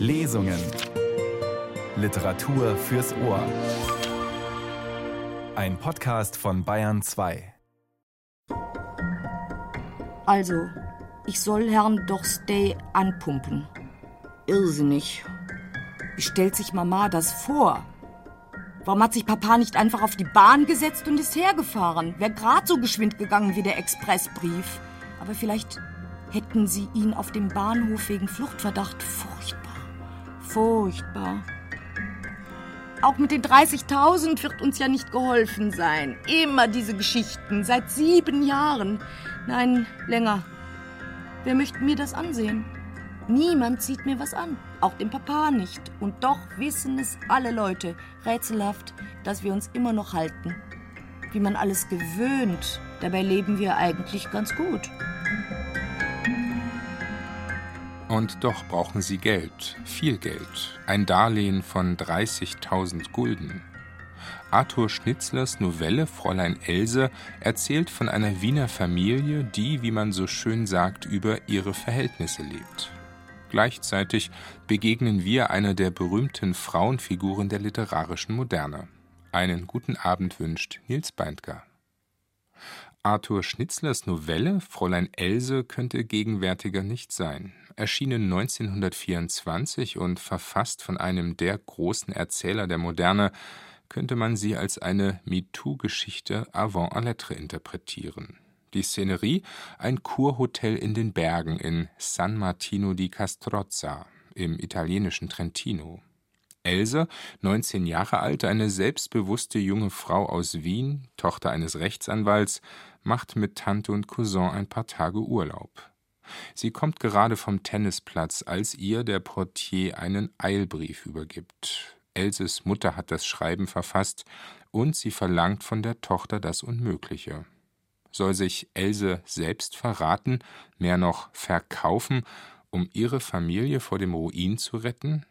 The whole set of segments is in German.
Lesungen. Literatur fürs Ohr. Ein Podcast von Bayern 2. Also, ich soll Herrn Dorstey anpumpen. Irrsinnig. Wie stellt sich Mama das vor? Warum hat sich Papa nicht einfach auf die Bahn gesetzt und ist hergefahren? Wäre gerade so geschwind gegangen wie der Expressbrief. Aber vielleicht hätten sie ihn auf dem Bahnhof wegen Fluchtverdacht. Furchtbar. Furchtbar. Auch mit den 30.000 wird uns ja nicht geholfen sein. Immer diese Geschichten, seit sieben Jahren. Nein, länger. Wer möchte mir das ansehen? Niemand zieht mir was an, auch dem Papa nicht. Und doch wissen es alle Leute, rätselhaft, dass wir uns immer noch halten. Wie man alles gewöhnt, dabei leben wir eigentlich ganz gut. Und doch brauchen sie Geld, viel Geld, ein Darlehen von 30.000 Gulden. Arthur Schnitzlers Novelle Fräulein Else erzählt von einer Wiener Familie, die, wie man so schön sagt, über ihre Verhältnisse lebt. Gleichzeitig begegnen wir einer der berühmten Frauenfiguren der literarischen Moderne. Einen guten Abend wünscht Nils Beindker. Arthur Schnitzlers Novelle Fräulein Else könnte gegenwärtiger nicht sein. Erschienen 1924 und verfasst von einem der großen Erzähler der Moderne, könnte man sie als eine MeToo-Geschichte avant à lettre interpretieren. Die Szenerie ein Kurhotel in den Bergen in San Martino di Castrozza im italienischen Trentino. Else, 19 Jahre alt, eine selbstbewusste junge Frau aus Wien, Tochter eines Rechtsanwalts, macht mit Tante und Cousin ein paar Tage Urlaub. Sie kommt gerade vom Tennisplatz, als ihr der Portier einen Eilbrief übergibt. Elses Mutter hat das Schreiben verfasst und sie verlangt von der Tochter das Unmögliche. Soll sich Else selbst verraten, mehr noch verkaufen, um ihre Familie vor dem Ruin zu retten?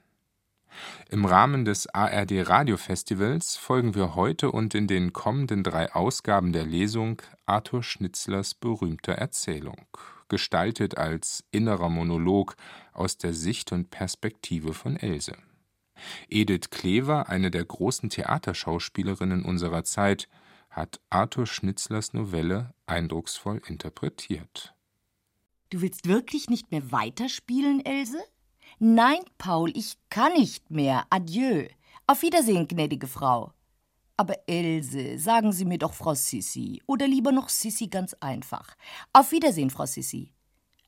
Im Rahmen des ARD Radiofestivals folgen wir heute und in den kommenden drei Ausgaben der Lesung Arthur Schnitzlers berühmter Erzählung, gestaltet als innerer Monolog aus der Sicht und Perspektive von Else. Edith Klever, eine der großen Theaterschauspielerinnen unserer Zeit, hat Arthur Schnitzlers Novelle eindrucksvoll interpretiert. Du willst wirklich nicht mehr weiterspielen, Else? Nein, Paul, ich kann nicht mehr. Adieu. Auf Wiedersehen, gnädige Frau. Aber Else, sagen Sie mir doch Frau Sissi. Oder lieber noch Sissi ganz einfach. Auf Wiedersehen, Frau Sissi.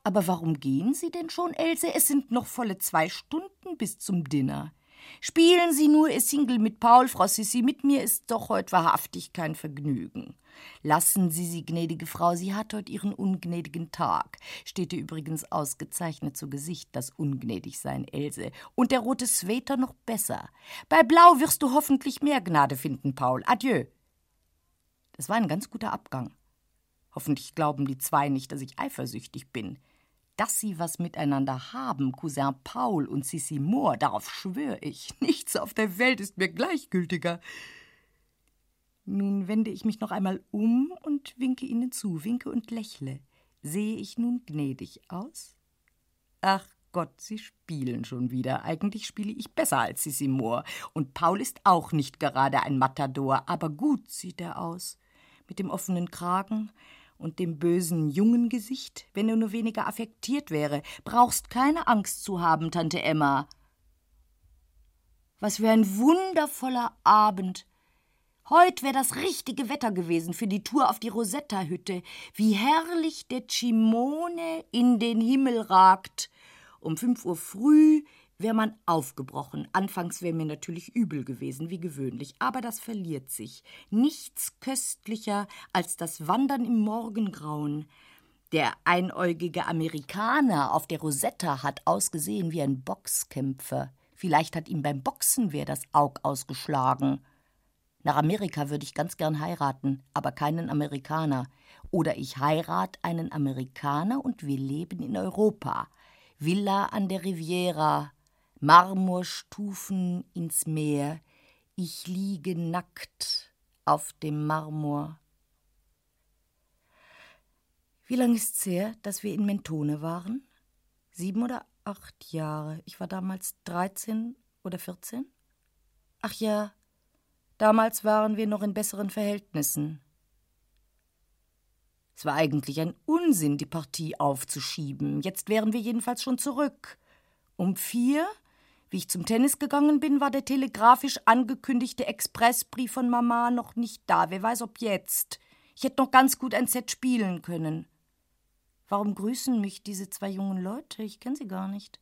Aber warum gehen Sie denn schon, Else? Es sind noch volle zwei Stunden bis zum Dinner. Spielen Sie nur Ihr Single mit Paul, Frau Sissi. Mit mir ist doch heute wahrhaftig kein Vergnügen. Lassen Sie sie, gnädige Frau, sie hat heute ihren ungnädigen Tag. Steht ihr übrigens ausgezeichnet zu Gesicht, das Ungnädigsein, Else. Und der rote Sweater noch besser. Bei Blau wirst du hoffentlich mehr Gnade finden, Paul. Adieu. Das war ein ganz guter Abgang. Hoffentlich glauben die zwei nicht, dass ich eifersüchtig bin. Dass sie was miteinander haben, Cousin Paul und Sissi Moore, darauf schwöre ich. Nichts auf der Welt ist mir gleichgültiger. Nun wende ich mich noch einmal um und winke ihnen zu, winke und lächle. Sehe ich nun gnädig aus? Ach Gott, sie spielen schon wieder. Eigentlich spiele ich besser als Sissi Moore. Und Paul ist auch nicht gerade ein Matador, aber gut sieht er aus. Mit dem offenen Kragen und dem bösen jungen Gesicht, wenn er nur weniger affektiert wäre. Brauchst keine Angst zu haben, Tante Emma. Was für ein wundervoller Abend. Heut wäre das richtige Wetter gewesen für die Tour auf die Rosetta-Hütte. Wie herrlich der Cimone in den Himmel ragt. Um fünf Uhr früh wäre man aufgebrochen. Anfangs wäre mir natürlich übel gewesen, wie gewöhnlich, aber das verliert sich. Nichts köstlicher als das Wandern im Morgengrauen. Der einäugige Amerikaner auf der Rosetta hat ausgesehen wie ein Boxkämpfer. Vielleicht hat ihm beim Boxen wer das Aug ausgeschlagen. Nach Amerika würde ich ganz gern heiraten, aber keinen Amerikaner. Oder ich heirate einen Amerikaner und wir leben in Europa. Villa an der Riviera, Marmorstufen ins Meer. Ich liege nackt auf dem Marmor. Wie lange ist's her, dass wir in Mentone waren? Sieben oder acht Jahre. Ich war damals 13 oder 14. Ach ja, damals waren wir noch in besseren Verhältnissen. Es war eigentlich ein Unsinn, die Partie aufzuschieben. Jetzt wären wir jedenfalls schon zurück. Um vier, wie ich zum Tennis gegangen bin, war der telegrafisch angekündigte Expressbrief von Mama noch nicht da. Wer weiß, ob jetzt. Ich hätte noch ganz gut ein Set spielen können. Warum grüßen mich diese zwei jungen Leute? Ich kenne sie gar nicht.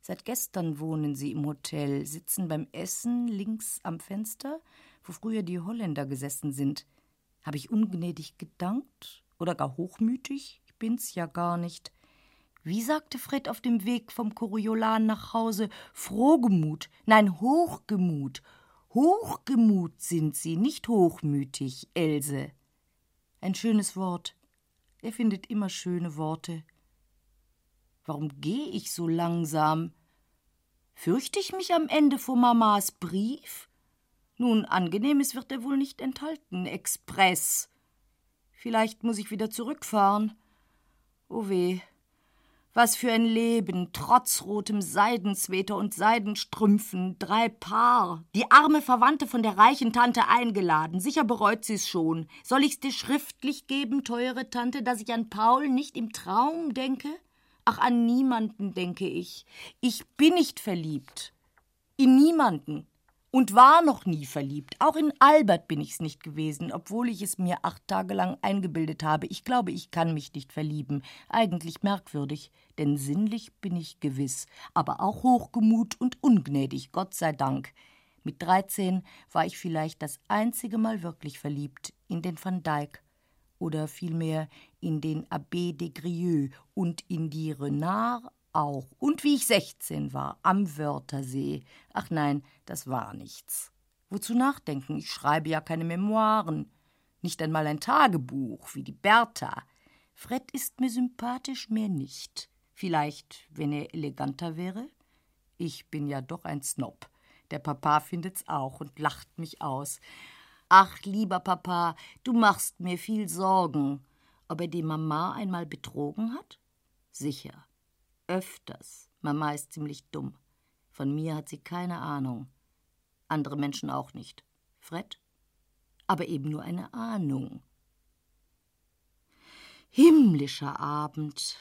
Seit gestern wohnen sie im Hotel, sitzen beim Essen links am Fenster, wo früher die Holländer gesessen sind. Habe ich ungnädig gedankt oder gar hochmütig? Ich bin's ja gar nicht. Wie sagte Fred auf dem Weg vom Koriolan nach Hause? Frohgemut, nein, Hochgemut. Hochgemut sind sie, nicht hochmütig, Else. Ein schönes Wort. Er findet immer schöne Worte. Warum gehe ich so langsam? Fürchte ich mich am Ende vor Mamas Brief? Nun, angenehmes wird er wohl nicht enthalten. Express. Vielleicht muss ich wieder zurückfahren. Oh weh. Was für ein Leben, trotz rotem Seidensweter und Seidenstrümpfen, drei Paar. Die arme Verwandte von der reichen Tante eingeladen. Sicher bereut sie's schon. Soll ich's dir schriftlich geben, teure Tante, dass ich an Paul nicht im Traum denke? Ach, an niemanden denke ich. Ich bin nicht verliebt. In niemanden. Und war noch nie verliebt. Auch in Albert bin ich's nicht gewesen, obwohl ich es mir acht Tage lang eingebildet habe. Ich glaube, ich kann mich nicht verlieben. Eigentlich merkwürdig, denn sinnlich bin ich gewiss, aber auch hochgemut und ungnädig, Gott sei Dank. Mit dreizehn war ich vielleicht das einzige Mal wirklich verliebt in den Van Dyck oder vielmehr in den Abbé de Grieux und in die Renard auch. Und wie ich sechzehn war, am Wörthersee. Ach nein, das war nichts. Wozu nachdenken? Ich schreibe ja keine Memoiren. Nicht einmal ein Tagebuch, wie die Bertha. Fred ist mir sympathisch, mehr nicht. Vielleicht, wenn er eleganter wäre? Ich bin ja doch ein Snob. Der Papa findet's auch und lacht mich aus. Ach, lieber Papa, du machst mir viel Sorgen. Ob er die Mama einmal betrogen hat? Sicher. Öfters. Mama ist ziemlich dumm. Von mir hat sie keine Ahnung. Andere Menschen auch nicht. Fred? Aber eben nur eine Ahnung. Himmlischer Abend.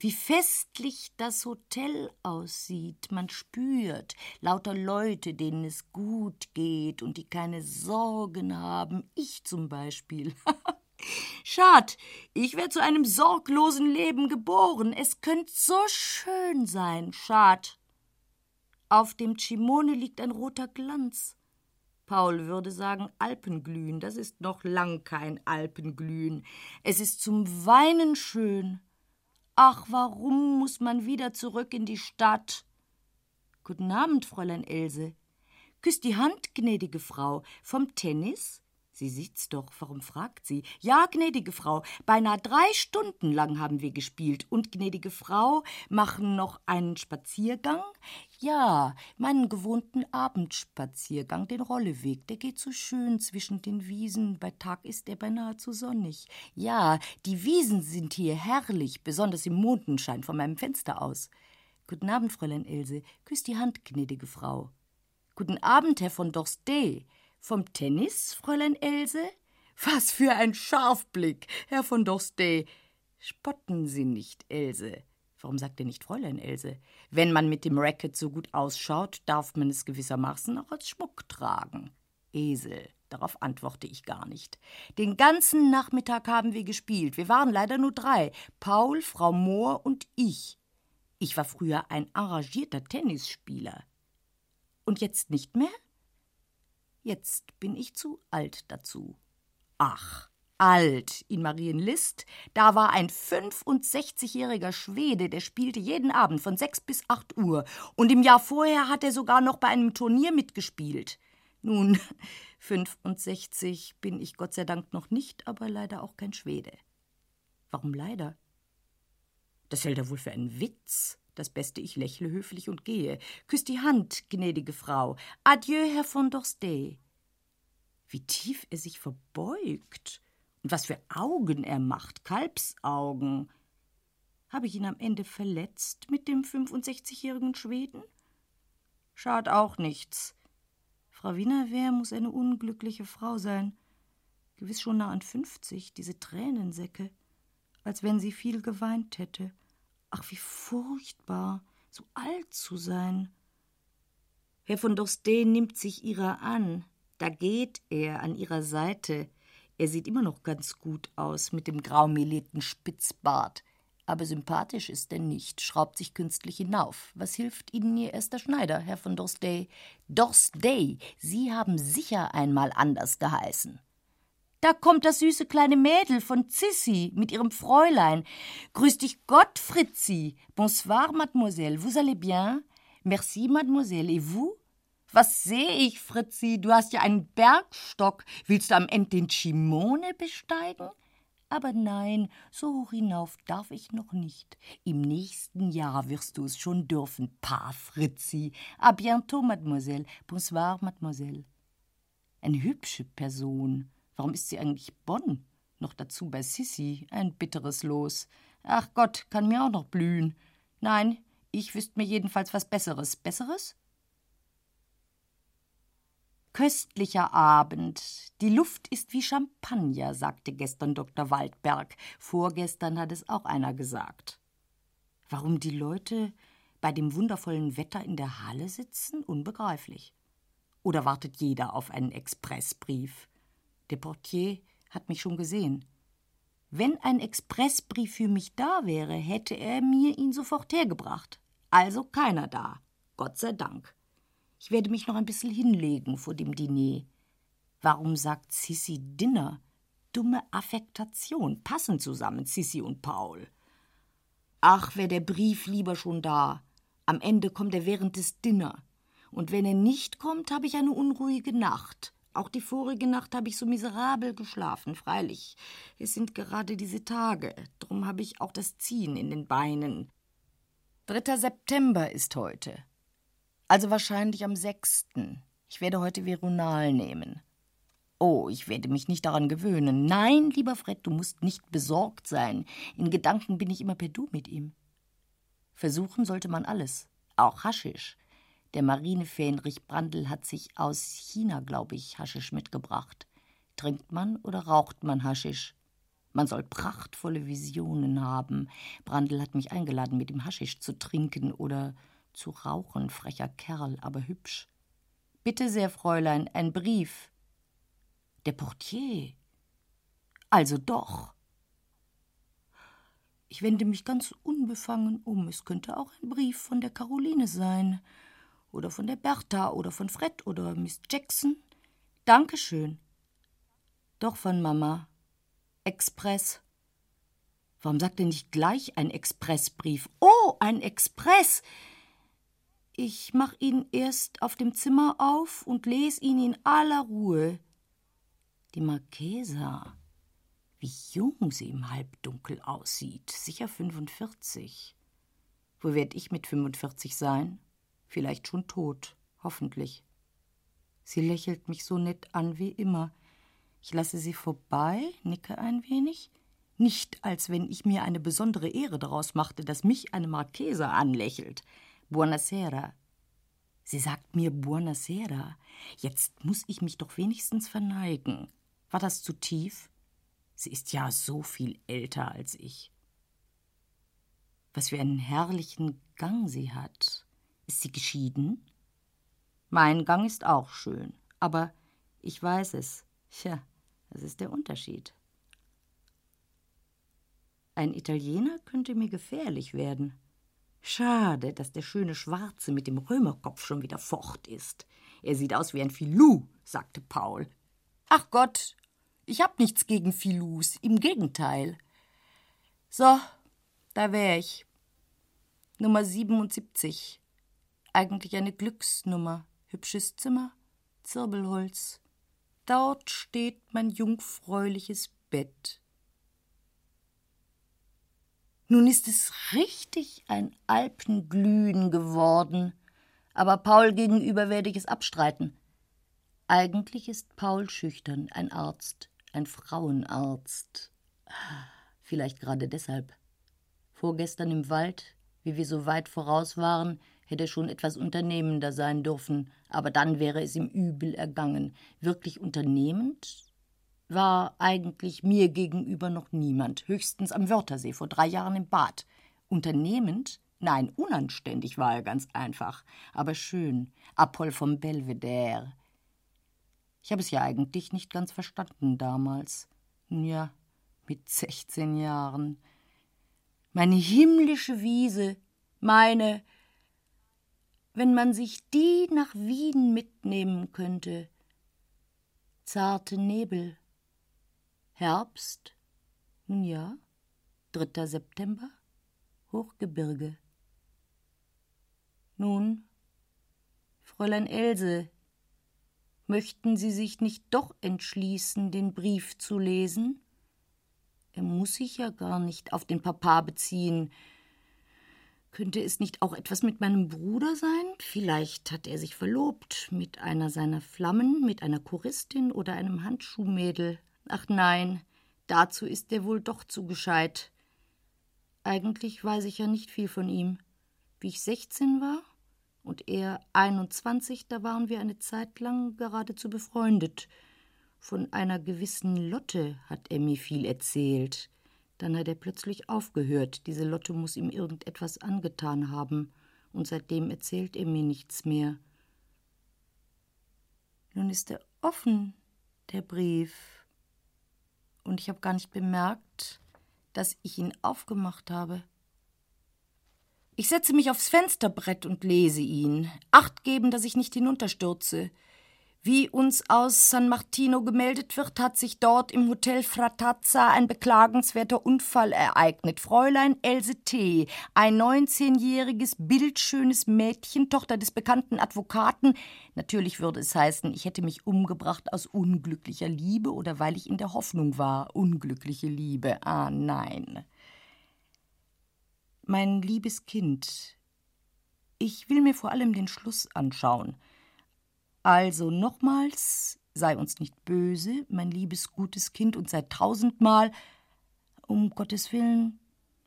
Wie festlich das Hotel aussieht. Man spürt lauter Leute, denen es gut geht und die keine Sorgen haben. Ich zum Beispiel. Schad, ich wär zu einem sorglosen Leben geboren. Es könnte so schön sein, Schad. Auf dem Chimone liegt ein roter Glanz. Paul würde sagen Alpenglühen. Das ist noch lang kein Alpenglühen. Es ist zum Weinen schön. Ach, warum muss man wieder zurück in die Stadt? Guten Abend, Fräulein Else. Küsst die Hand, gnädige Frau. Vom Tennis? Sie sieht's doch, warum fragt sie? Ja, gnädige Frau, beinahe drei Stunden lang haben wir gespielt. Und, gnädige Frau, machen noch einen Spaziergang? Ja, meinen gewohnten Abendspaziergang, den Rolleweg. Der geht so schön zwischen den Wiesen. Bei Tag ist er beinahe zu sonnig. Ja, die Wiesen sind hier herrlich, besonders im Mondenschein von meinem Fenster aus. Guten Abend, Fräulein Else. Küsst die Hand, gnädige Frau. Guten Abend, Herr von Dorstey. Vom Tennis, Fräulein Else? Was für ein Scharfblick, Herr von Dorstey. Spotten Sie nicht, Else. Warum sagt er nicht Fräulein Else? Wenn man mit dem Racket so gut ausschaut, darf man es gewissermaßen auch als Schmuck tragen. Esel. Darauf antworte ich gar nicht. Den ganzen Nachmittag haben wir gespielt. Wir waren leider nur drei. Paul, Frau Mohr und ich. Ich war früher ein arrangierter Tennisspieler. Und jetzt nicht mehr? Jetzt bin ich zu alt dazu. Ach, alt in Marienlist, da war ein 65-jähriger Schwede, der spielte jeden Abend von sechs bis acht Uhr. Und im Jahr vorher hat er sogar noch bei einem Turnier mitgespielt. Nun, 65 bin ich Gott sei Dank noch nicht, aber leider auch kein Schwede. Warum leider? Das hält er wohl für einen Witz. Das Beste, ich lächle höflich und gehe. Küss die Hand, gnädige Frau. Adieu, Herr von Dorstey. Wie tief er sich verbeugt und was für Augen er macht, Kalbsaugen. Habe ich ihn am Ende verletzt mit dem 65-jährigen Schweden? Schad auch nichts. Frau Wienerwehr muss eine unglückliche Frau sein. Gewiss schon nah an 50, diese Tränensäcke. Als wenn sie viel geweint hätte. Ach, wie furchtbar, so alt zu sein. Herr von Dorsten nimmt sich ihrer an. Da geht er an ihrer Seite. Er sieht immer noch ganz gut aus mit dem graumelierten Spitzbart. Aber sympathisch ist er nicht, schraubt sich künstlich hinauf. Was hilft Ihnen Ihr erster Schneider, Herr von Dorstey? Dorstey, Sie haben sicher einmal anders geheißen. Da kommt das süße kleine Mädel von Zissi mit ihrem Fräulein. Grüß dich Gott, Fritzi. Bonsoir, Mademoiselle. Vous allez bien? Merci, Mademoiselle. Et vous? Was sehe ich, Fritzi? Du hast ja einen Bergstock. Willst du am Ende den Chimone besteigen? Aber nein, so hoch hinauf darf ich noch nicht. Im nächsten Jahr wirst du es schon dürfen, Pa Fritzi. A bientôt, Mademoiselle. Bonsoir, Mademoiselle. Eine hübsche Person. Warum ist sie eigentlich Bonn? Noch dazu bei Sissi. Ein bitteres Los. Ach Gott, kann mir auch noch blühen. Nein, ich wüsste mir jedenfalls was Besseres. Besseres? Köstlicher Abend. Die Luft ist wie Champagner, sagte gestern Dr. Waldberg. Vorgestern hat es auch einer gesagt. Warum die Leute bei dem wundervollen Wetter in der Halle sitzen? Unbegreiflich. Oder wartet jeder auf einen Expressbrief? Der Portier hat mich schon gesehen. Wenn ein Expressbrief für mich da wäre, hätte er mir ihn sofort hergebracht. Also keiner da. Gott sei Dank. Ich werde mich noch ein bisschen hinlegen vor dem Diner. Warum sagt Sissi Dinner? Dumme Affektation. Passen zusammen, Sissi und Paul. Ach, wäre der Brief lieber schon da. Am Ende kommt er während des Dinner. Und wenn er nicht kommt, habe ich eine unruhige Nacht. Auch die vorige Nacht habe ich so miserabel geschlafen, freilich. Es sind gerade diese Tage. Drum habe ich auch das Ziehen in den Beinen. 3. September ist heute. Also wahrscheinlich am 6. Ich werde heute Veronal nehmen. Oh, ich werde mich nicht daran gewöhnen. Nein, lieber Fred, du musst nicht besorgt sein. In Gedanken bin ich immer per Du mit ihm. Versuchen sollte man alles, auch Haschisch. Der Marinefähnrich Brandl hat sich aus China, glaube ich, Haschisch mitgebracht. Trinkt man oder raucht man Haschisch? Man soll prachtvolle Visionen haben. Brandl hat mich eingeladen, mit ihm Haschisch zu trinken oder zu rauchen, frecher Kerl, aber hübsch. Bitte sehr, Fräulein, ein Brief. Der Portier. Also doch. Ich wende mich ganz unbefangen um. Es könnte auch ein Brief von der Caroline sein oder von der Bertha oder von Fred oder Miss Jackson. Dankeschön. Doch von Mama. Express. Warum sagt er nicht gleich ein Expressbrief? Oh, ein Express! Ich mach ihn erst auf dem Zimmer auf und lese ihn in aller Ruhe. Die Marchesa. Wie jung sie im Halbdunkel aussieht. Sicher 45. Wo werd ich mit 45 sein? Vielleicht schon tot, hoffentlich. Sie lächelt mich so nett an wie immer. Ich lasse sie vorbei, nicke ein wenig, nicht als wenn ich mir eine besondere Ehre daraus machte, dass mich eine Marchesa anlächelt. Buonasera. Sie sagt mir Buonasera. Jetzt muss ich mich doch wenigstens verneigen. War das zu tief? Sie ist ja so viel älter als ich. Was für einen herrlichen Gang sie hat. Ist sie geschieden? Mein Gang ist auch schön, aber ich weiß es. Tja, das ist der Unterschied. Ein Italiener könnte mir gefährlich werden. Schade, dass der schöne Schwarze mit dem Römerkopf schon wieder fort ist. Er sieht aus wie ein Filou, sagte Paul. Ach Gott, ich hab nichts gegen Filous, im Gegenteil. So, da wär ich. Nummer 77. Eigentlich eine Glücksnummer. Hübsches Zimmer, Zirbelholz. Dort steht mein jungfräuliches Bett. Nun ist es richtig ein Alpenglühen geworden, aber Paul gegenüber werde ich es abstreiten. Eigentlich ist Paul schüchtern, ein Arzt, ein Frauenarzt. Vielleicht gerade deshalb. Vorgestern im Wald, wie wir so weit voraus waren, hätte schon etwas unternehmender sein dürfen, aber dann wäre es ihm übel ergangen. Wirklich unternehmend war eigentlich mir gegenüber noch niemand, höchstens am Wörthersee vor drei Jahren im Bad. Unternehmend? Nein, unanständig war er ganz einfach, aber schön. Apoll vom Belvedere. Ich habe es ja eigentlich nicht ganz verstanden damals. Ja, mit 16 Jahren. Meine himmlische Wiese, meine, wenn man sich die nach Wien mitnehmen könnte. Zarte Nebel. Herbst, nun ja, 3. September, Hochgebirge. Nun, Fräulein Else, möchten Sie sich nicht doch entschließen, den Brief zu lesen? Er muss sich ja gar nicht auf den Papa beziehen. Könnte es nicht auch etwas mit meinem Bruder sein? Vielleicht hat er sich verlobt mit einer seiner Flammen, mit einer Choristin oder einem Handschuhmädel. Ach nein, dazu ist er wohl doch zu gescheit. Eigentlich weiß ich ja nicht viel von ihm. Wie ich 16 war und er 21, da waren wir eine Zeit lang geradezu befreundet. Von einer gewissen Lotte hat er mir viel erzählt. Dann hat er plötzlich aufgehört. Diese Lotte muss ihm irgendetwas angetan haben, und seitdem erzählt er mir nichts mehr. Nun ist er offen, der Brief. Und ich habe gar nicht bemerkt, dass ich ihn aufgemacht habe. Ich setze mich aufs Fensterbrett und lese ihn. Acht geben, dass ich nicht hinunterstürze. Wie uns aus San Martino gemeldet wird, hat sich dort im Hotel Fratazza ein beklagenswerter Unfall ereignet. Fräulein Else T., ein 19-jähriges, bildschönes Mädchen, Tochter des bekannten Advokaten. Natürlich würde es heißen, ich hätte mich umgebracht aus unglücklicher Liebe oder weil ich in der Hoffnung war. Unglückliche Liebe. Ah, nein. Mein liebes Kind, ich will mir vor allem den Schluss anschauen. Also nochmals, sei uns nicht böse, mein liebes gutes Kind, und sei tausendmal, um Gottes Willen,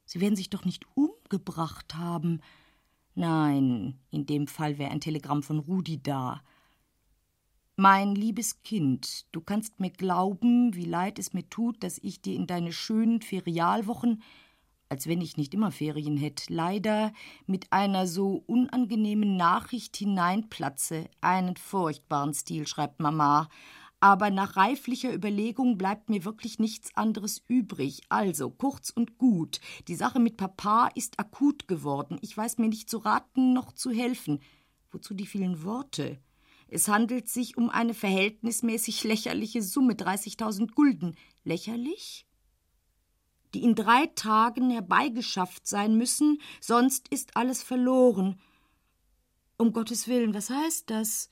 Sie werden sich doch nicht umgebracht haben. Nein, in dem Fall wäre ein Telegramm von Rudi da. Mein liebes Kind, du kannst mir glauben, wie leid es mir tut, dass ich dir in deine schönen Ferialwochen als wenn ich nicht immer Ferien hätte, leider mit einer so unangenehmen Nachricht hineinplatze. Einen furchtbaren Stil, schreibt Mama. Aber nach reiflicher Überlegung bleibt mir wirklich nichts anderes übrig. Also, kurz und gut, die Sache mit Papa ist akut geworden. Ich weiß mir nicht zu raten noch zu helfen. Wozu die vielen Worte? Es handelt sich um eine verhältnismäßig lächerliche Summe, 30.000 Gulden. Lächerlich? Die in drei Tagen herbeigeschafft sein müssen, sonst ist alles verloren. Um Gottes Willen, was heißt das?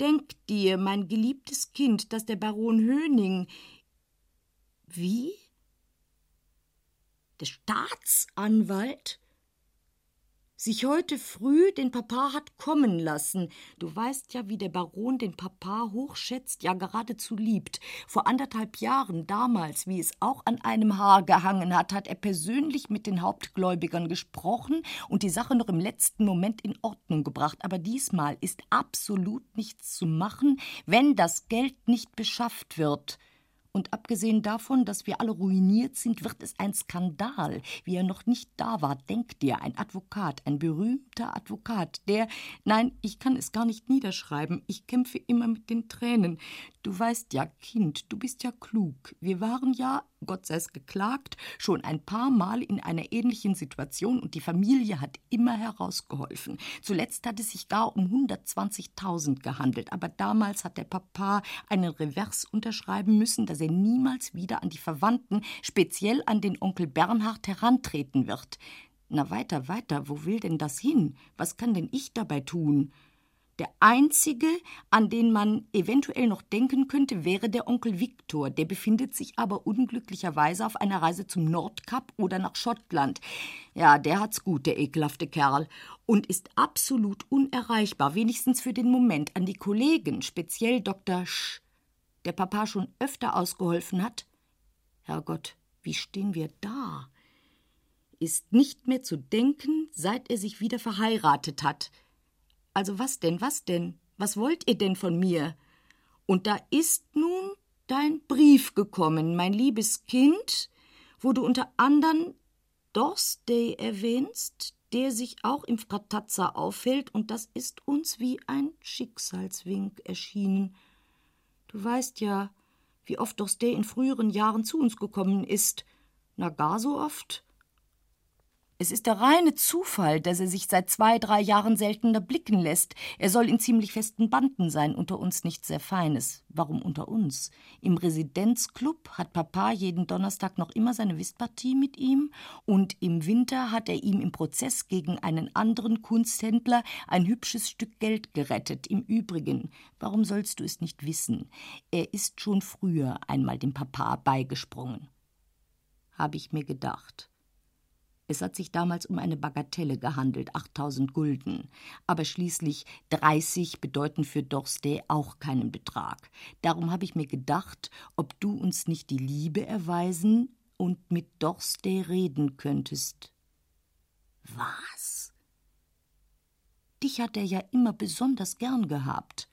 Denk dir, mein geliebtes Kind, dass der Baron Höning. Wie? Der Staatsanwalt? Sich heute früh den Papa hat kommen lassen. Du weißt ja, wie der Baron den Papa hochschätzt, ja geradezu liebt. Vor anderthalb Jahren, damals, wie es auch an einem Haar gehangen hat, hat er persönlich mit den Hauptgläubigern gesprochen und die Sache noch im letzten Moment in Ordnung gebracht. Aber diesmal ist absolut nichts zu machen, wenn das Geld nicht beschafft wird. Und abgesehen davon, dass wir alle ruiniert sind, wird es ein Skandal. Wie er noch nicht da war, denk dir, ein Advokat, ein berühmter Advokat, der, nein, ich kann es gar nicht niederschreiben, ich kämpfe immer mit den Tränen. Du weißt ja, Kind, du bist ja klug. Wir waren ja, Gott sei es geklagt, schon ein paar Mal in einer ähnlichen Situation und die Familie hat immer herausgeholfen. Zuletzt hat es sich gar um 120.000 gehandelt, aber damals hat der Papa einen Revers unterschreiben müssen, dass er niemals wieder an die Verwandten, speziell an den Onkel Bernhard, herantreten wird. Na weiter, weiter, wo will denn das hin? Was kann denn ich dabei tun? Der einzige, an den man eventuell noch denken könnte, wäre der Onkel Viktor. Der befindet sich aber unglücklicherweise auf einer Reise zum Nordkap oder nach Schottland. Ja, der hat's gut, der ekelhafte Kerl. Und ist absolut unerreichbar, wenigstens für den Moment, an die Kollegen, speziell Dr. Sch, der Papa schon öfter ausgeholfen hat. Herrgott, wie stehen wir da? ist nicht mehr zu denken, seit er sich wieder verheiratet hat. Also was denn, was denn? Was wollt ihr denn von mir? Und da ist nun dein Brief gekommen, mein liebes Kind, wo du unter anderem Dorsday erwähnst, der sich auch im Fratazza aufhält, und das ist uns wie ein Schicksalswink erschienen. Du weißt ja, wie oft Dorsday in früheren Jahren zu uns gekommen ist. Na, gar so oft? Es ist der reine Zufall, dass er sich seit zwei, drei Jahren seltener blicken lässt. Er soll in ziemlich festen Banden sein, unter uns nichts sehr Feines. Warum unter uns? Im Residenzclub hat Papa jeden Donnerstag noch immer seine Whistpartie mit ihm und im Winter hat er ihm im Prozess gegen einen anderen Kunsthändler ein hübsches Stück Geld gerettet. Im Übrigen, warum sollst du es nicht wissen? Er ist schon früher einmal dem Papa beigesprungen. Habe ich mir gedacht. Es hat sich damals um eine Bagatelle gehandelt, 8000 Gulden. Aber schließlich 30 bedeuten für Dorstey auch keinen Betrag. Darum habe ich mir gedacht, ob du uns nicht die Liebe erweisen und mit Dorstey reden könntest. Was? Dich hat er ja immer besonders gern gehabt.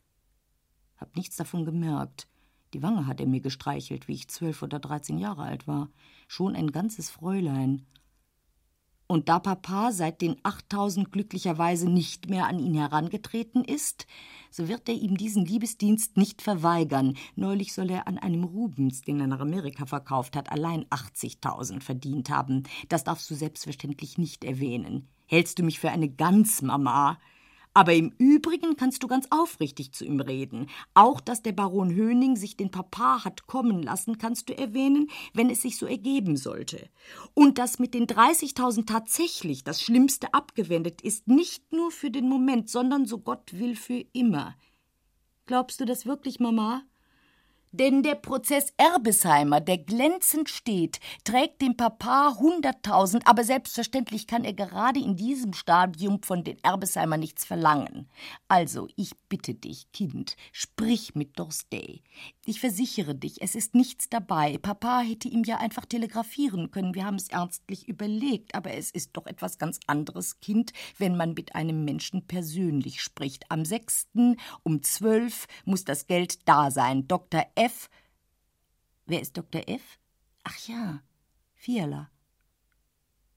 Hab nichts davon gemerkt. Die Wange hat er mir gestreichelt, wie ich zwölf oder dreizehn Jahre alt war. Schon ein ganzes Fräulein. Und da Papa seit den 8000 glücklicherweise nicht mehr an ihn herangetreten ist, so wird er ihm diesen Liebesdienst nicht verweigern. Neulich soll er an einem Rubens, den er nach Amerika verkauft hat, allein 80.000 verdient haben. Das darfst du selbstverständlich nicht erwähnen. Hältst du mich für eine Ganzmama? Aber im Übrigen kannst du ganz aufrichtig zu ihm reden. Auch, dass der Baron Höning sich den Papa hat kommen lassen, kannst du erwähnen, wenn es sich so ergeben sollte. Und dass mit den 30.000 tatsächlich das Schlimmste abgewendet ist, nicht nur für den Moment, sondern so Gott will für immer. Glaubst du das wirklich, Mama? Denn der Prozess Erbesheimer, der glänzend steht, trägt dem Papa hunderttausend, aber selbstverständlich kann er gerade in diesem Stadium von den Erbesheimer nichts verlangen. Also, ich bitte dich, Kind, sprich mit Dorstey. Ich versichere dich, es ist nichts dabei. Papa hätte ihm ja einfach telegrafieren können. Wir haben es ernstlich überlegt, aber es ist doch etwas ganz anderes, Kind, wenn man mit einem Menschen persönlich spricht. Am sechsten um zwölf muss das Geld da sein. Dr. F. Wer ist Dr. F? Ach ja, Fiala.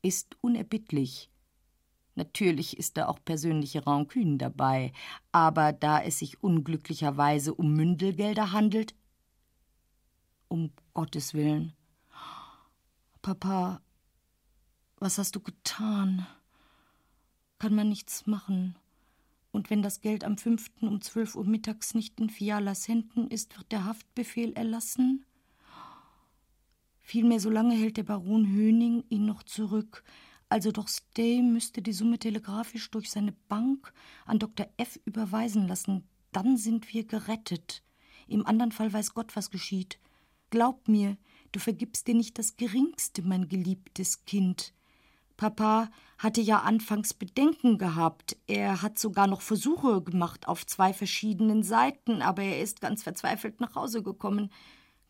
Ist unerbittlich. Natürlich ist da auch persönliche Rancune dabei, aber da es sich unglücklicherweise um Mündelgelder handelt, um Gottes Willen. Papa, was hast du getan? Kann man nichts machen. Und wenn das Geld am fünften um zwölf Uhr mittags nicht in Fialas Händen ist, wird der Haftbefehl erlassen? Vielmehr, solange hält der Baron Höning ihn noch zurück. Also doch Stay müsste die Summe telegrafisch durch seine Bank an Dr. F. überweisen lassen. Dann sind wir gerettet. Im anderen Fall weiß Gott, was geschieht. Glaub mir, du vergibst dir nicht das Geringste, mein geliebtes Kind. Papa hatte ja anfangs Bedenken gehabt. Er hat sogar noch Versuche gemacht auf zwei verschiedenen Seiten, aber er ist ganz verzweifelt nach Hause gekommen.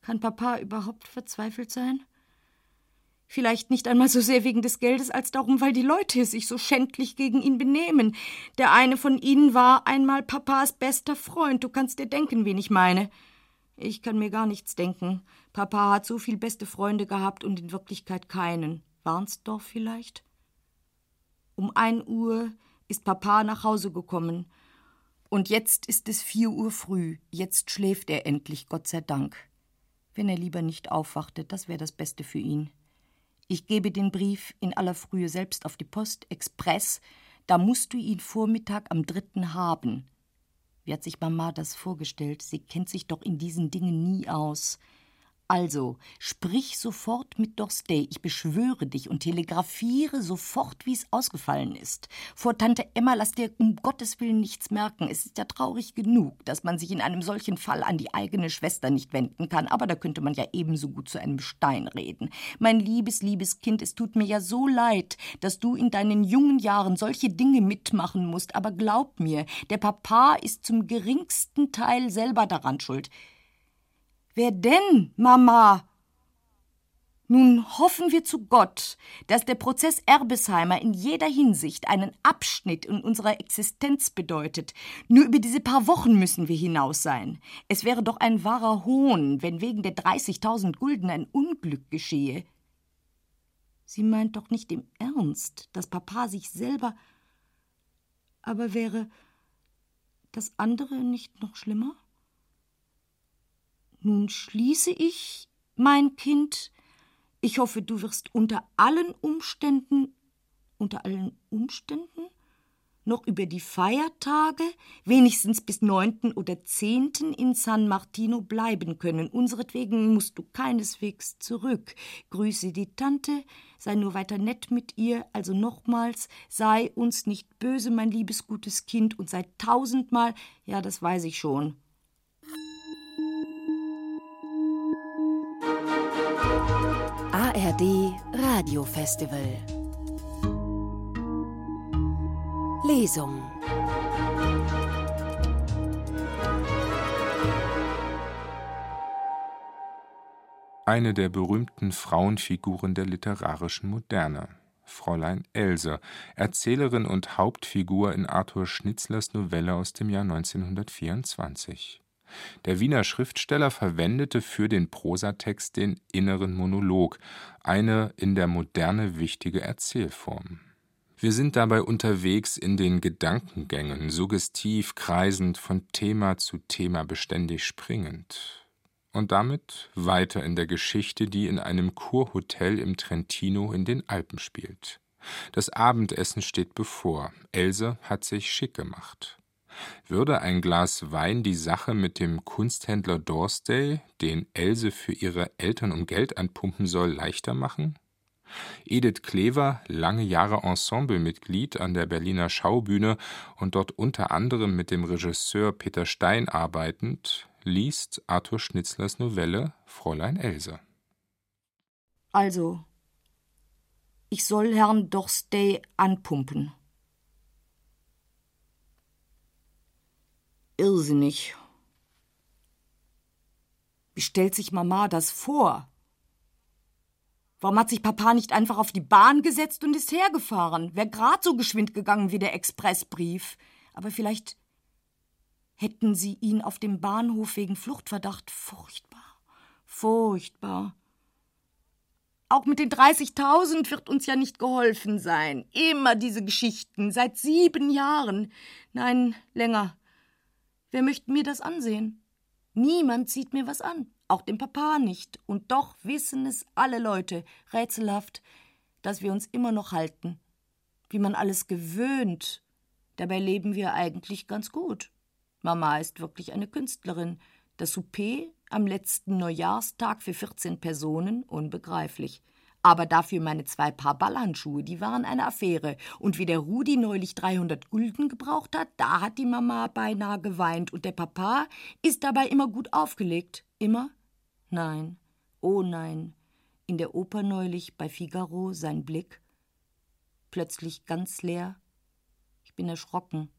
Kann Papa überhaupt verzweifelt sein? Vielleicht nicht einmal so sehr wegen des Geldes, als darum, weil die Leute sich so schändlich gegen ihn benehmen. Der eine von ihnen war einmal Papas bester Freund. Du kannst dir denken, wen ich meine. Ich kann mir gar nichts denken. Papa hat so viel beste Freunde gehabt und in Wirklichkeit keinen. Warnsdorf vielleicht? Um ein Uhr ist Papa nach Hause gekommen. Und jetzt ist es vier Uhr früh. Jetzt schläft er endlich, Gott sei Dank. Wenn er lieber nicht aufwachte, das wäre das Beste für ihn. Ich gebe den Brief in aller Frühe selbst auf die Post, Express. Da musst du ihn Vormittag am dritten haben. Wie hat sich Mama das vorgestellt? Sie kennt sich doch in diesen Dingen nie aus. Also, sprich sofort mit Dorstey, ich beschwöre dich und telegrafiere sofort, wie es ausgefallen ist. Vor Tante Emma lass dir um Gottes Willen nichts merken. Es ist ja traurig genug, dass man sich in einem solchen Fall an die eigene Schwester nicht wenden kann, aber da könnte man ja ebenso gut zu einem Stein reden. Mein liebes, liebes Kind, es tut mir ja so leid, dass du in deinen jungen Jahren solche Dinge mitmachen musst, aber glaub mir, der Papa ist zum geringsten Teil selber daran schuld. Wer denn, Mama? Nun hoffen wir zu Gott, dass der Prozess Erbesheimer in jeder Hinsicht einen Abschnitt in unserer Existenz bedeutet. Nur über diese paar Wochen müssen wir hinaus sein. Es wäre doch ein wahrer Hohn, wenn wegen der 30.000 Gulden ein Unglück geschehe. Sie meint doch nicht im Ernst, dass Papa sich selber. Aber wäre das andere nicht noch schlimmer? Nun schließe ich, mein Kind, ich hoffe, du wirst unter allen Umständen, unter allen Umständen, noch über die Feiertage, wenigstens bis 9. oder 10. in San Martino bleiben können. Unseretwegen musst du keineswegs zurück. Grüße die Tante, sei nur weiter nett mit ihr, also nochmals, sei uns nicht böse, mein liebes gutes Kind, und sei tausendmal, ja, das weiß ich schon, ARD Radiofestival Lesung Eine der berühmten Frauenfiguren der literarischen Moderne. Fräulein Else, Erzählerin und Hauptfigur in Arthur Schnitzlers Novelle aus dem Jahr 1924. Der Wiener Schriftsteller verwendete für den Prosatext den inneren Monolog, eine in der Moderne wichtige Erzählform. Wir sind dabei unterwegs in den Gedankengängen, suggestiv kreisend, von Thema zu Thema beständig springend. Und damit weiter in der Geschichte, die in einem Kurhotel im Trentino in den Alpen spielt. Das Abendessen steht bevor. Else hat sich schick gemacht. Würde ein Glas Wein die Sache mit dem Kunsthändler Dorstey, den Else für ihre Eltern um Geld anpumpen soll, leichter machen? Edith Klever, lange Jahre Ensemblemitglied an der Berliner Schaubühne und dort unter anderem mit dem Regisseur Peter Stein arbeitend, liest Arthur Schnitzlers Novelle Fräulein Else. Also, ich soll Herrn Dorstey anpumpen. Irrsinnig. Wie stellt sich Mama das vor? Warum hat sich Papa nicht einfach auf die Bahn gesetzt und ist hergefahren? Wäre grad so geschwind gegangen wie der Expressbrief. Aber vielleicht hätten sie ihn auf dem Bahnhof wegen Fluchtverdacht. Furchtbar, furchtbar. Auch mit den 30.000 wird uns ja nicht geholfen sein. Immer diese Geschichten, seit sieben Jahren. Nein, länger. Wer möchte mir das ansehen? Niemand sieht mir was an, auch dem Papa nicht. Und doch wissen es alle Leute, rätselhaft, dass wir uns immer noch halten. Wie man alles gewöhnt. Dabei leben wir eigentlich ganz gut. Mama ist wirklich eine Künstlerin. Das Souper am letzten Neujahrstag für 14 Personen, unbegreiflich aber dafür meine zwei Paar Ballhandschuhe, die waren eine Affäre. Und wie der Rudi neulich 300 Gulden gebraucht hat, da hat die Mama beinahe geweint. Und der Papa ist dabei immer gut aufgelegt. Immer? Nein. Oh nein. In der Oper neulich bei Figaro sein Blick. Plötzlich ganz leer. Ich bin erschrocken.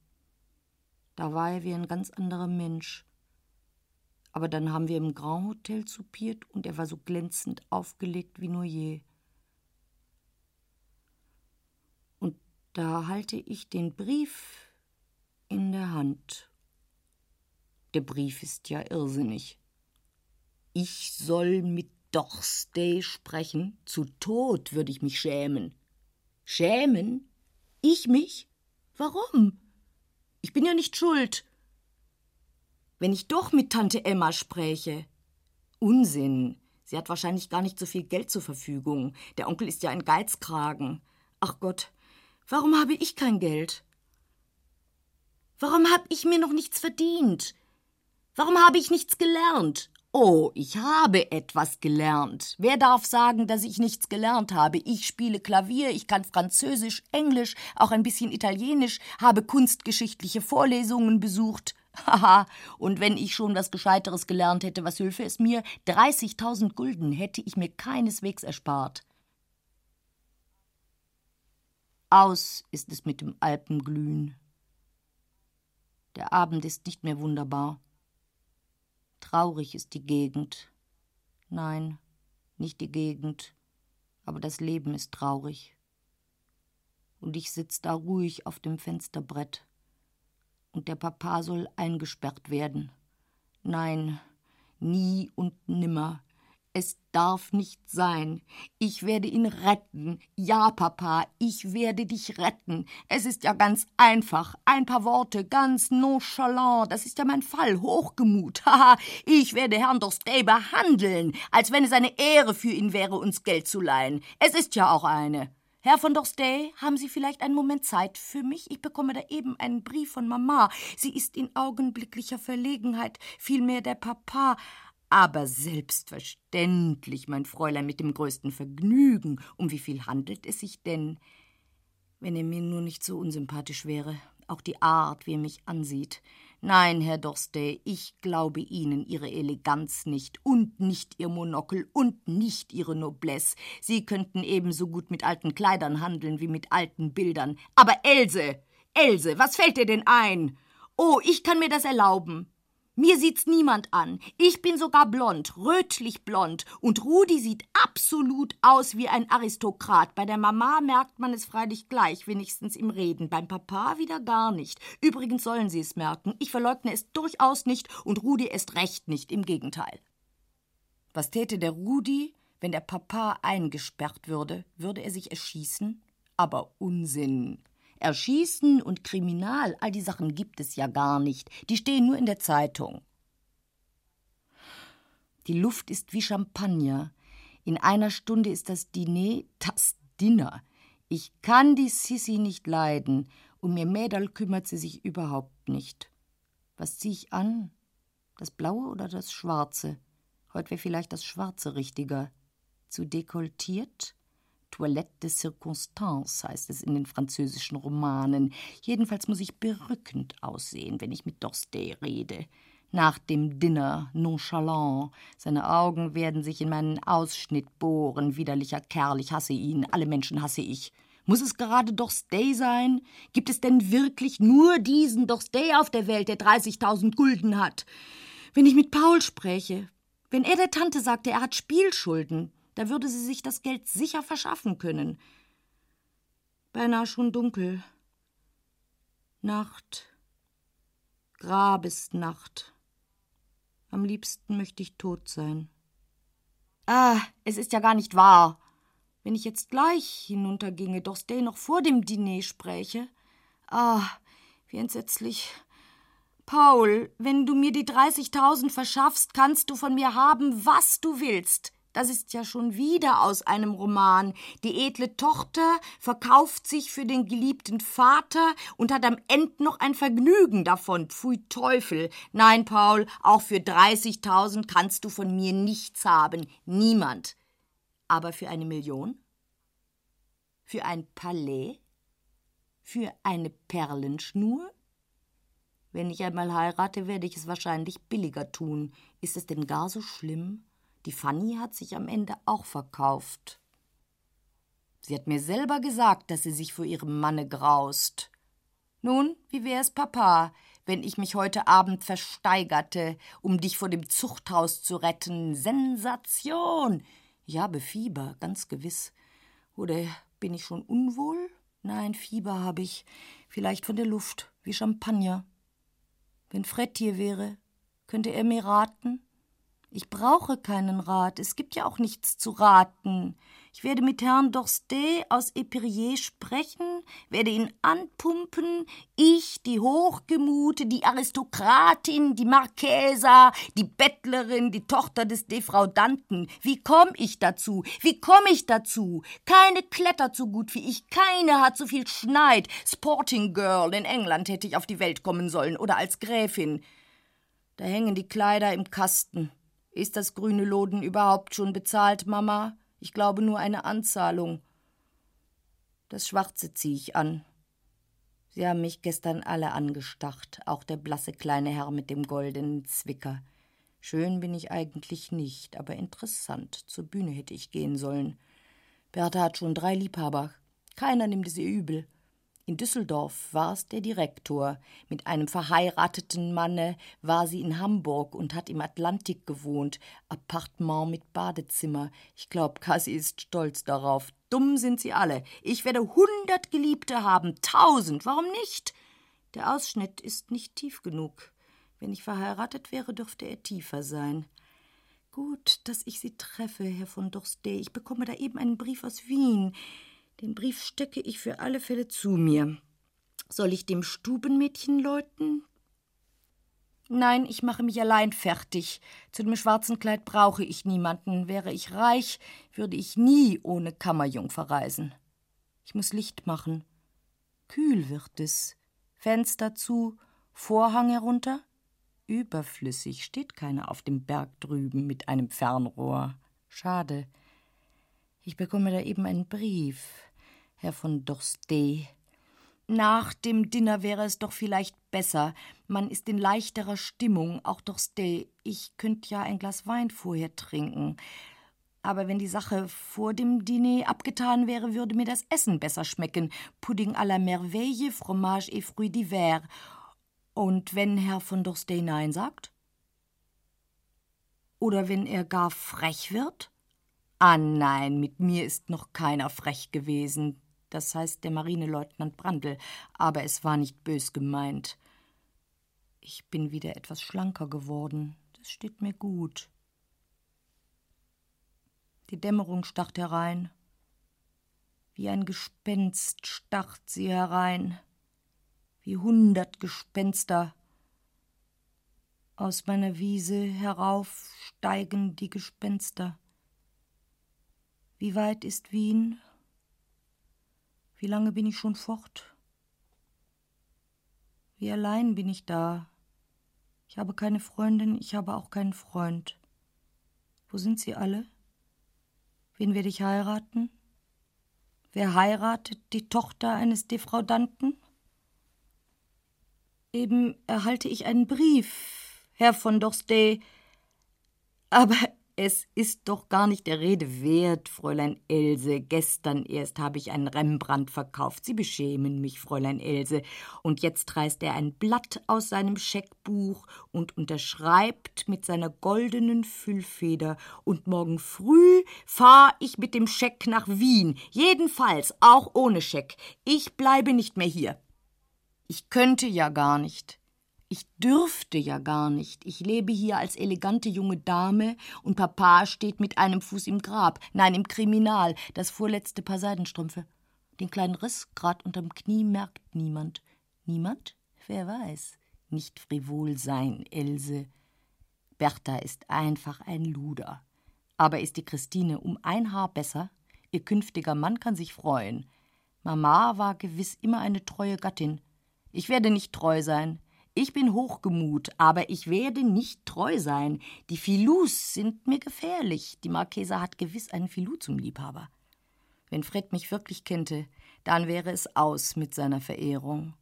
Da war er wie ein ganz anderer Mensch. Aber dann haben wir im Grand Hotel soupiert und er war so glänzend aufgelegt wie nur je. Da halte ich den Brief in der Hand. Der Brief ist ja irrsinnig. Ich soll mit Dorstey sprechen? Zu Tod würde ich mich schämen. Schämen? Ich mich? Warum? Ich bin ja nicht schuld. Wenn ich doch mit Tante Emma spräche. Unsinn. Sie hat wahrscheinlich gar nicht so viel Geld zur Verfügung. Der Onkel ist ja ein Geizkragen. Ach Gott, Warum habe ich kein Geld? Warum habe ich mir noch nichts verdient? Warum habe ich nichts gelernt? Oh, ich habe etwas gelernt. Wer darf sagen, dass ich nichts gelernt habe? Ich spiele Klavier, ich kann Französisch, Englisch, auch ein bisschen Italienisch, habe kunstgeschichtliche Vorlesungen besucht. Haha, und wenn ich schon was Gescheiteres gelernt hätte, was hülfe es mir? 30.000 Gulden hätte ich mir keineswegs erspart. Aus ist es mit dem Alpenglühen. Der Abend ist nicht mehr wunderbar. Traurig ist die Gegend. Nein, nicht die Gegend, aber das Leben ist traurig. Und ich sitz da ruhig auf dem Fensterbrett. Und der Papa soll eingesperrt werden. Nein, nie und nimmer. Es darf nicht sein. Ich werde ihn retten. Ja, Papa, ich werde dich retten. Es ist ja ganz einfach. Ein paar Worte, ganz nonchalant. Das ist ja mein Fall. Hochgemut. Haha, ich werde Herrn Dorstey behandeln, als wenn es eine Ehre für ihn wäre, uns Geld zu leihen. Es ist ja auch eine. Herr von Dorstey, haben Sie vielleicht einen Moment Zeit für mich? Ich bekomme da eben einen Brief von Mama. Sie ist in augenblicklicher Verlegenheit. Vielmehr der Papa. Aber selbstverständlich, mein Fräulein, mit dem größten Vergnügen. Um wie viel handelt es sich denn? Wenn er mir nur nicht so unsympathisch wäre. Auch die Art, wie er mich ansieht. Nein, Herr Dorstey, ich glaube Ihnen Ihre Eleganz nicht und nicht Ihr Monokel und nicht Ihre Noblesse. Sie könnten ebenso gut mit alten Kleidern handeln wie mit alten Bildern. Aber Else, Else, was fällt dir denn ein? Oh, ich kann mir das erlauben. Mir sieht's niemand an. Ich bin sogar blond, rötlich blond. Und Rudi sieht absolut aus wie ein Aristokrat. Bei der Mama merkt man es freilich gleich, wenigstens im Reden. Beim Papa wieder gar nicht. Übrigens sollen sie es merken. Ich verleugne es durchaus nicht und Rudi erst recht nicht. Im Gegenteil. Was täte der Rudi, wenn der Papa eingesperrt würde? Würde er sich erschießen? Aber Unsinn. Erschießen und Kriminal, all die Sachen gibt es ja gar nicht. Die stehen nur in der Zeitung. Die Luft ist wie Champagner. In einer Stunde ist das Diner das Dinner. Ich kann die Sissi nicht leiden. Um ihr Mädel kümmert sie sich überhaupt nicht. Was zieh ich an? Das Blaue oder das Schwarze? Heute wäre vielleicht das Schwarze richtiger. Zu dekoltiert? Toilette de Circonstance heißt es in den französischen Romanen. Jedenfalls muss ich berückend aussehen, wenn ich mit Dorstey rede. Nach dem Dinner nonchalant. Seine Augen werden sich in meinen Ausschnitt bohren. Widerlicher Kerl, ich hasse ihn. Alle Menschen hasse ich. Muss es gerade Dorstey sein? Gibt es denn wirklich nur diesen Dorstey auf der Welt, der 30.000 Gulden hat? Wenn ich mit Paul spreche, wenn er der Tante sagte, er hat Spielschulden, da würde sie sich das Geld sicher verschaffen können. Beinahe schon dunkel. Nacht. Grabesnacht. Am liebsten möchte ich tot sein. Ah, es ist ja gar nicht wahr. Wenn ich jetzt gleich hinunterginge, Dorstey noch vor dem Diner spräche. Ah, wie entsetzlich. Paul, wenn du mir die 30.000 verschaffst, kannst du von mir haben, was du willst. Das ist ja schon wieder aus einem Roman. Die edle Tochter verkauft sich für den geliebten Vater und hat am Ende noch ein Vergnügen davon. Pfui Teufel. Nein, Paul, auch für 30.000 kannst du von mir nichts haben. Niemand. Aber für eine Million? Für ein Palais? Für eine Perlenschnur? Wenn ich einmal heirate, werde ich es wahrscheinlich billiger tun. Ist es denn gar so schlimm? Die Fanny hat sich am Ende auch verkauft. Sie hat mir selber gesagt, dass sie sich vor ihrem Manne graust. Nun, wie wär's, Papa, wenn ich mich heute Abend versteigerte, um dich vor dem Zuchthaus zu retten? Sensation! Ich habe Fieber, ganz gewiss. Oder bin ich schon unwohl? Nein, Fieber habe ich. Vielleicht von der Luft, wie Champagner. Wenn Fred hier wäre, könnte er mir raten? Ich brauche keinen Rat, es gibt ja auch nichts zu raten. Ich werde mit Herrn Dorstey aus Epirier sprechen, werde ihn anpumpen, ich, die Hochgemute, die Aristokratin, die Marquesa, die Bettlerin, die Tochter des Defraudanten. Wie komm ich dazu? Wie komm ich dazu? Keine klettert so gut wie ich, keine hat so viel Schneid. Sporting Girl in England hätte ich auf die Welt kommen sollen oder als Gräfin. Da hängen die Kleider im Kasten. Ist das grüne Loden überhaupt schon bezahlt, Mama? Ich glaube nur eine Anzahlung. Das Schwarze ziehe ich an. Sie haben mich gestern alle angestacht, auch der blasse kleine Herr mit dem goldenen Zwicker. Schön bin ich eigentlich nicht, aber interessant. Zur Bühne hätte ich gehen sollen. Bertha hat schon drei Liebhaber. Keiner nimmt es ihr übel. In Düsseldorf war es der Direktor. Mit einem verheirateten Manne war sie in Hamburg und hat im Atlantik gewohnt. Appartement mit Badezimmer. Ich glaube, Cassie ist stolz darauf. Dumm sind sie alle. Ich werde hundert Geliebte haben. Tausend. Warum nicht? Der Ausschnitt ist nicht tief genug. Wenn ich verheiratet wäre, dürfte er tiefer sein. Gut, dass ich Sie treffe, Herr von Dorstey. Ich bekomme da eben einen Brief aus Wien. Den Brief stecke ich für alle Fälle zu mir. Soll ich dem Stubenmädchen läuten? Nein, ich mache mich allein fertig. Zu dem schwarzen Kleid brauche ich niemanden. Wäre ich reich, würde ich nie ohne Kammerjungfer reisen. Ich muss Licht machen. Kühl wird es. Fenster zu, Vorhang herunter. Überflüssig steht keiner auf dem Berg drüben mit einem Fernrohr. Schade. Ich bekomme da eben einen Brief. Herr von Dorstey. Nach dem Dinner wäre es doch vielleicht besser. Man ist in leichterer Stimmung, auch Dorstey. Ich könnte ja ein Glas Wein vorher trinken. Aber wenn die Sache vor dem Diner abgetan wäre, würde mir das Essen besser schmecken. Pudding à la merveille, fromage et fruits d'hiver. Und wenn Herr von Dorstey Nein sagt? Oder wenn er gar frech wird? Ah nein, mit mir ist noch keiner frech gewesen das heißt der Marineleutnant Brandl, aber es war nicht bös gemeint. Ich bin wieder etwas schlanker geworden, das steht mir gut. Die Dämmerung starrt herein. Wie ein Gespenst starrt sie herein, wie hundert Gespenster. Aus meiner Wiese herauf steigen die Gespenster. Wie weit ist Wien? Wie lange bin ich schon fort? Wie allein bin ich da. Ich habe keine Freundin, ich habe auch keinen Freund. Wo sind sie alle? Wen werde ich heiraten? Wer heiratet die Tochter eines Defraudanten? Eben erhalte ich einen Brief, Herr von Dorstey, aber es ist doch gar nicht der Rede wert, Fräulein Else. Gestern erst habe ich einen Rembrandt verkauft. Sie beschämen mich, Fräulein Else. Und jetzt reißt er ein Blatt aus seinem Scheckbuch und unterschreibt mit seiner goldenen Füllfeder. Und morgen früh fahr ich mit dem Scheck nach Wien. Jedenfalls, auch ohne Scheck. Ich bleibe nicht mehr hier. Ich könnte ja gar nicht. Ich dürfte ja gar nicht. Ich lebe hier als elegante junge Dame und Papa steht mit einem Fuß im Grab, nein, im Kriminal, das vorletzte Paar Seidenstrümpfe. Den kleinen Riss grad unterm Knie merkt niemand. Niemand? Wer weiß. Nicht frivol sein, Else. Bertha ist einfach ein Luder. Aber ist die Christine um ein Haar besser? Ihr künftiger Mann kann sich freuen. Mama war gewiss immer eine treue Gattin. Ich werde nicht treu sein. Ich bin hochgemut, aber ich werde nicht treu sein. Die Filous sind mir gefährlich. Die Marchesa hat gewiss einen Filou zum Liebhaber. Wenn Fred mich wirklich kennte, dann wäre es aus mit seiner Verehrung.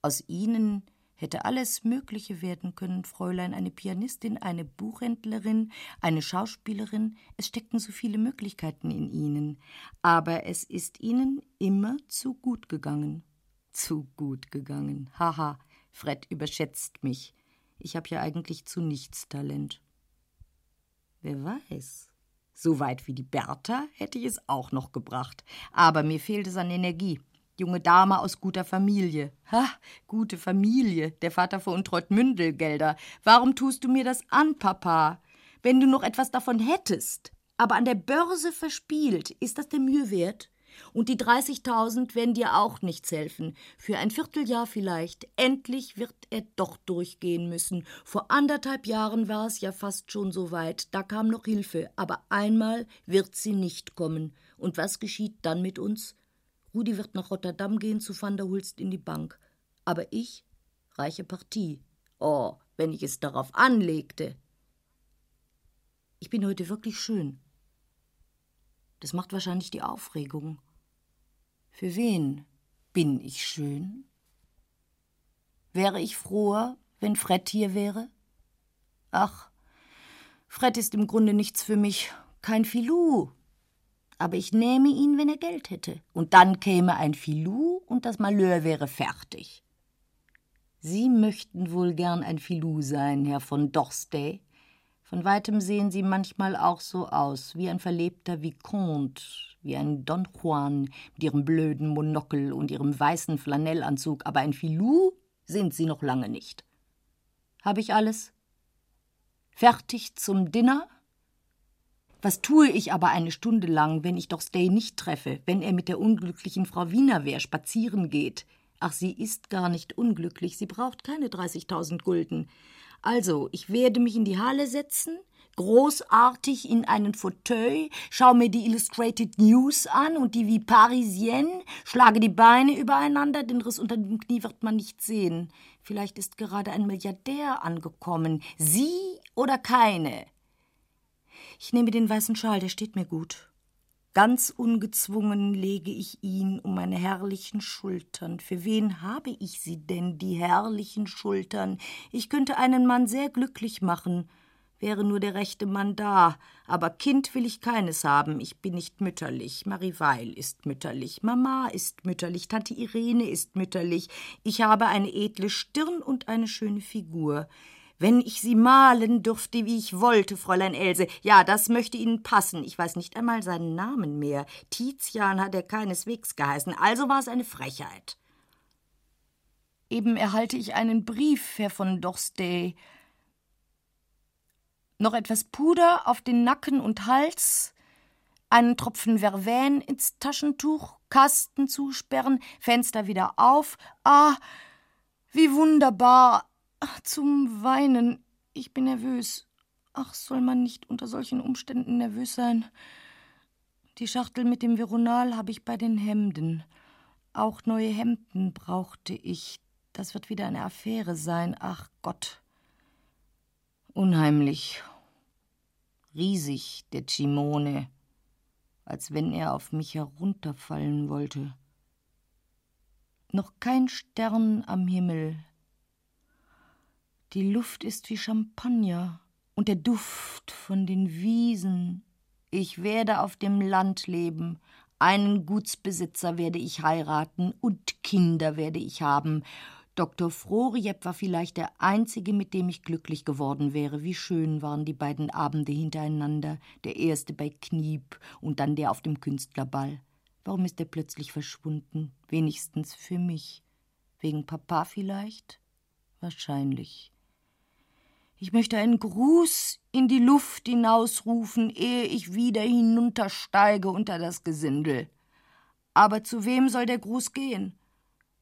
Aus ihnen hätte alles Mögliche werden können, Fräulein, eine Pianistin, eine Buchhändlerin, eine Schauspielerin, es steckten so viele Möglichkeiten in ihnen, aber es ist ihnen immer zu gut gegangen. Zu gut gegangen, haha. Fred überschätzt mich. Ich habe ja eigentlich zu nichts Talent. Wer weiß. So weit wie die Bertha hätte ich es auch noch gebracht. Aber mir fehlt es an Energie. Junge Dame aus guter Familie. Ha, gute Familie. Der Vater veruntreut Mündelgelder. Warum tust du mir das an, Papa? Wenn du noch etwas davon hättest, aber an der Börse verspielt, ist das der Mühe wert? Und die 30.000 werden dir auch nichts helfen. Für ein Vierteljahr vielleicht. Endlich wird er doch durchgehen müssen. Vor anderthalb Jahren war es ja fast schon so weit. Da kam noch Hilfe. Aber einmal wird sie nicht kommen. Und was geschieht dann mit uns? Rudi wird nach Rotterdam gehen zu Van der Hulst in die Bank. Aber ich? Reiche Partie. Oh, wenn ich es darauf anlegte. Ich bin heute wirklich schön. Das macht wahrscheinlich die Aufregung. Für wen bin ich schön? Wäre ich froher, wenn Fred hier wäre? Ach, Fred ist im Grunde nichts für mich, kein Filou. Aber ich nähme ihn, wenn er Geld hätte. Und dann käme ein Filou und das Malheur wäre fertig. Sie möchten wohl gern ein Filou sein, Herr von Dorstey. Von weitem sehen Sie manchmal auch so aus, wie ein verlebter Vicomte, wie ein Don Juan mit Ihrem blöden Monokel und Ihrem weißen Flanellanzug, aber ein Filou sind Sie noch lange nicht. Habe ich alles? Fertig zum Dinner? Was tue ich aber eine Stunde lang, wenn ich doch Stay nicht treffe, wenn er mit der unglücklichen Frau Wienerwehr spazieren geht? Ach, sie ist gar nicht unglücklich, sie braucht keine 30.000 Gulden. Also, ich werde mich in die Halle setzen, großartig in einen Fauteuil, schaue mir die Illustrated News an und die Vie Parisienne, schlage die Beine übereinander, den Riss unter dem Knie wird man nicht sehen. Vielleicht ist gerade ein Milliardär angekommen. Sie oder keine? Ich nehme den weißen Schal, der steht mir gut. Ganz ungezwungen lege ich ihn um meine herrlichen Schultern. Für wen habe ich sie denn, die herrlichen Schultern? Ich könnte einen Mann sehr glücklich machen, wäre nur der rechte Mann da. Aber Kind will ich keines haben. Ich bin nicht mütterlich. Marie Weil ist mütterlich. Mama ist mütterlich. Tante Irene ist mütterlich. Ich habe eine edle Stirn und eine schöne Figur wenn ich sie malen dürfte, wie ich wollte, Fräulein Else. Ja, das möchte Ihnen passen. Ich weiß nicht einmal seinen Namen mehr. Tizian hat er keineswegs geheißen, also war es eine Frechheit. Eben erhalte ich einen Brief, Herr von Dorstey. Noch etwas Puder auf den Nacken und Hals, einen Tropfen Vervain ins Taschentuch, Kasten zusperren, Fenster wieder auf. Ah, wie wunderbar! Ach, zum Weinen. Ich bin nervös. Ach, soll man nicht unter solchen Umständen nervös sein? Die Schachtel mit dem Veronal habe ich bei den Hemden. Auch neue Hemden brauchte ich. Das wird wieder eine Affäre sein. Ach Gott. Unheimlich. Riesig, der Cimone. Als wenn er auf mich herunterfallen wollte. Noch kein Stern am Himmel, die Luft ist wie Champagner und der Duft von den Wiesen. Ich werde auf dem Land leben, einen Gutsbesitzer werde ich heiraten und Kinder werde ich haben. Dr. Froriep war vielleicht der einzige, mit dem ich glücklich geworden wäre. Wie schön waren die beiden Abende hintereinander, der erste bei Kniep und dann der auf dem Künstlerball. Warum ist er plötzlich verschwunden? Wenigstens für mich. Wegen Papa vielleicht? Wahrscheinlich. Ich möchte einen Gruß in die Luft hinausrufen, ehe ich wieder hinuntersteige unter das Gesindel. Aber zu wem soll der Gruß gehen?